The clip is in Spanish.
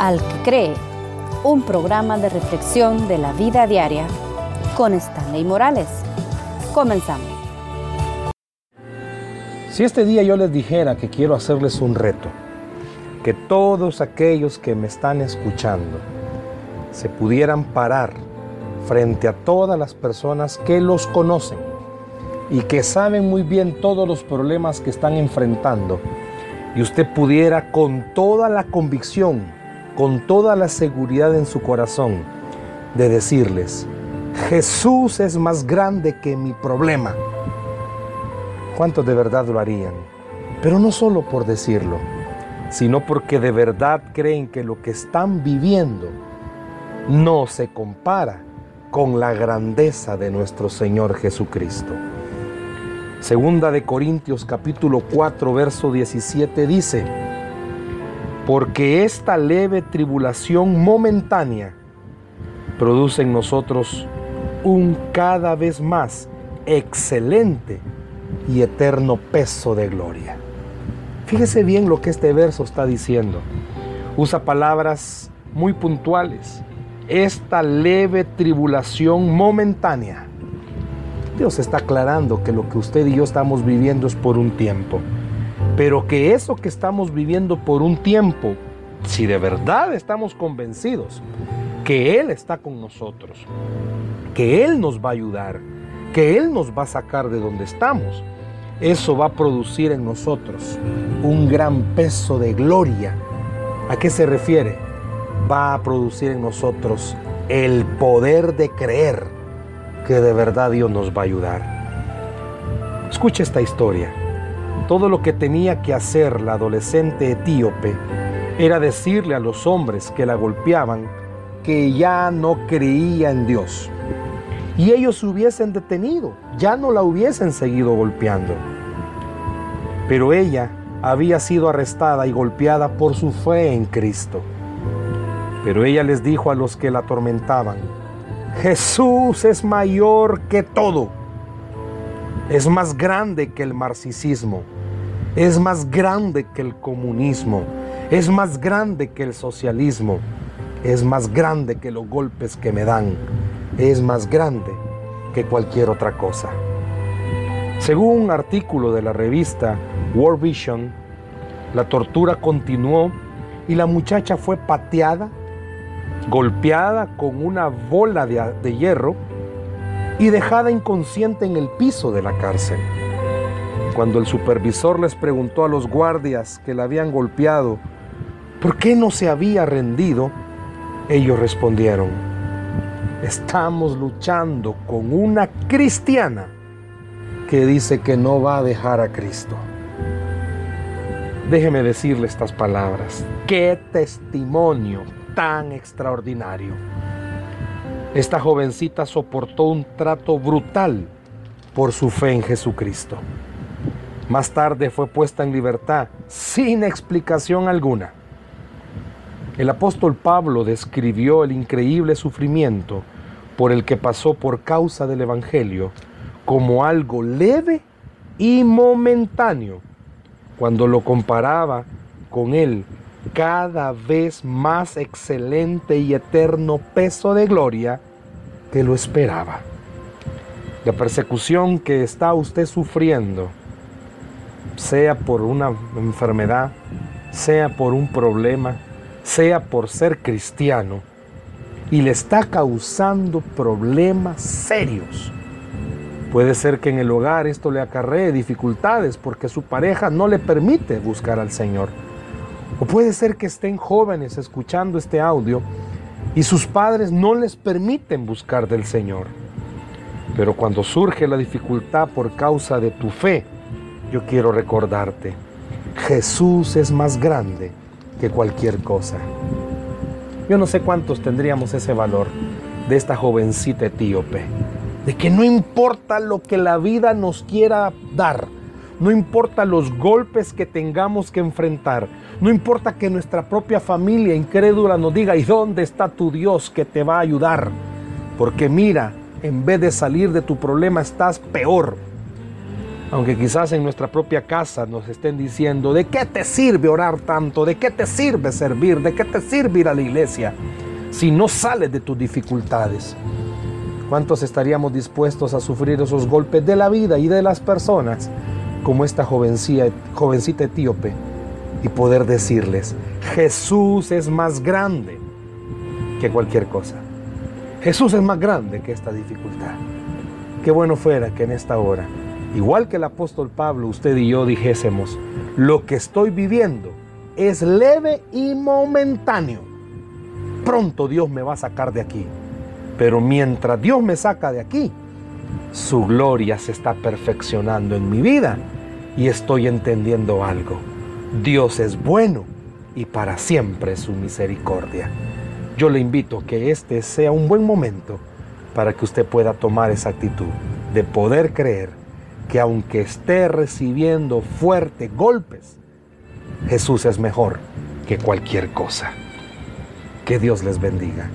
Al que cree, un programa de reflexión de la vida diaria con Stanley Morales. Comenzamos. Si este día yo les dijera que quiero hacerles un reto, que todos aquellos que me están escuchando se pudieran parar frente a todas las personas que los conocen y que saben muy bien todos los problemas que están enfrentando, y usted pudiera con toda la convicción con toda la seguridad en su corazón de decirles, Jesús es más grande que mi problema. ¿Cuántos de verdad lo harían? Pero no solo por decirlo, sino porque de verdad creen que lo que están viviendo no se compara con la grandeza de nuestro Señor Jesucristo. Segunda de Corintios capítulo 4 verso 17 dice, porque esta leve tribulación momentánea produce en nosotros un cada vez más excelente y eterno peso de gloria. Fíjese bien lo que este verso está diciendo. Usa palabras muy puntuales. Esta leve tribulación momentánea. Dios está aclarando que lo que usted y yo estamos viviendo es por un tiempo pero que eso que estamos viviendo por un tiempo, si de verdad estamos convencidos que Él está con nosotros, que Él nos va a ayudar, que Él nos va a sacar de donde estamos, eso va a producir en nosotros un gran peso de gloria. ¿A qué se refiere? Va a producir en nosotros el poder de creer que de verdad Dios nos va a ayudar. Escucha esta historia. Todo lo que tenía que hacer la adolescente etíope era decirle a los hombres que la golpeaban que ya no creía en Dios. Y ellos se hubiesen detenido, ya no la hubiesen seguido golpeando. Pero ella había sido arrestada y golpeada por su fe en Cristo. Pero ella les dijo a los que la atormentaban, Jesús es mayor que todo, es más grande que el marxismo es más grande que el comunismo, es más grande que el socialismo, es más grande que los golpes que me dan, es más grande que cualquier otra cosa. Según un artículo de la revista World Vision, la tortura continuó y la muchacha fue pateada, golpeada con una bola de, de hierro y dejada inconsciente en el piso de la cárcel. Cuando el supervisor les preguntó a los guardias que la habían golpeado por qué no se había rendido, ellos respondieron, estamos luchando con una cristiana que dice que no va a dejar a Cristo. Déjeme decirle estas palabras. Qué testimonio tan extraordinario. Esta jovencita soportó un trato brutal por su fe en Jesucristo. Más tarde fue puesta en libertad sin explicación alguna. El apóstol Pablo describió el increíble sufrimiento por el que pasó por causa del Evangelio como algo leve y momentáneo cuando lo comparaba con el cada vez más excelente y eterno peso de gloria que lo esperaba. La persecución que está usted sufriendo sea por una enfermedad, sea por un problema, sea por ser cristiano, y le está causando problemas serios. Puede ser que en el hogar esto le acarree dificultades porque su pareja no le permite buscar al Señor. O puede ser que estén jóvenes escuchando este audio y sus padres no les permiten buscar del Señor. Pero cuando surge la dificultad por causa de tu fe, yo quiero recordarte, Jesús es más grande que cualquier cosa. Yo no sé cuántos tendríamos ese valor de esta jovencita etíope, de que no importa lo que la vida nos quiera dar, no importa los golpes que tengamos que enfrentar, no importa que nuestra propia familia incrédula nos diga, ¿y dónde está tu Dios que te va a ayudar? Porque mira, en vez de salir de tu problema estás peor Aunque quizás en nuestra propia casa nos estén diciendo, ¿de qué te sirve orar tanto? ¿De qué te sirve servir? ¿De qué te sirve ir a la iglesia? Si no sales de tus dificultades. ¿Cuántos estaríamos dispuestos a sufrir esos golpes de la vida y de las personas como esta jovencita, jovencita etíope y poder decirles, Jesús es más grande que cualquier cosa. Jesús es más grande que esta dificultad. Qué bueno fuera que en esta hora, igual que el apóstol Pablo, usted y yo dijésemos, lo que estoy viviendo es leve y momentáneo. Pronto Dios me va a sacar de aquí. Pero mientras Dios me saca de aquí, su gloria se está perfeccionando en mi vida y estoy entendiendo algo. Dios es bueno y para siempre su misericordia. Yo le invito a que este sea un buen momento para que usted pueda tomar esa actitud de poder creer que aunque esté recibiendo fuertes golpes, Jesús es mejor que cualquier cosa. Que Dios les bendiga.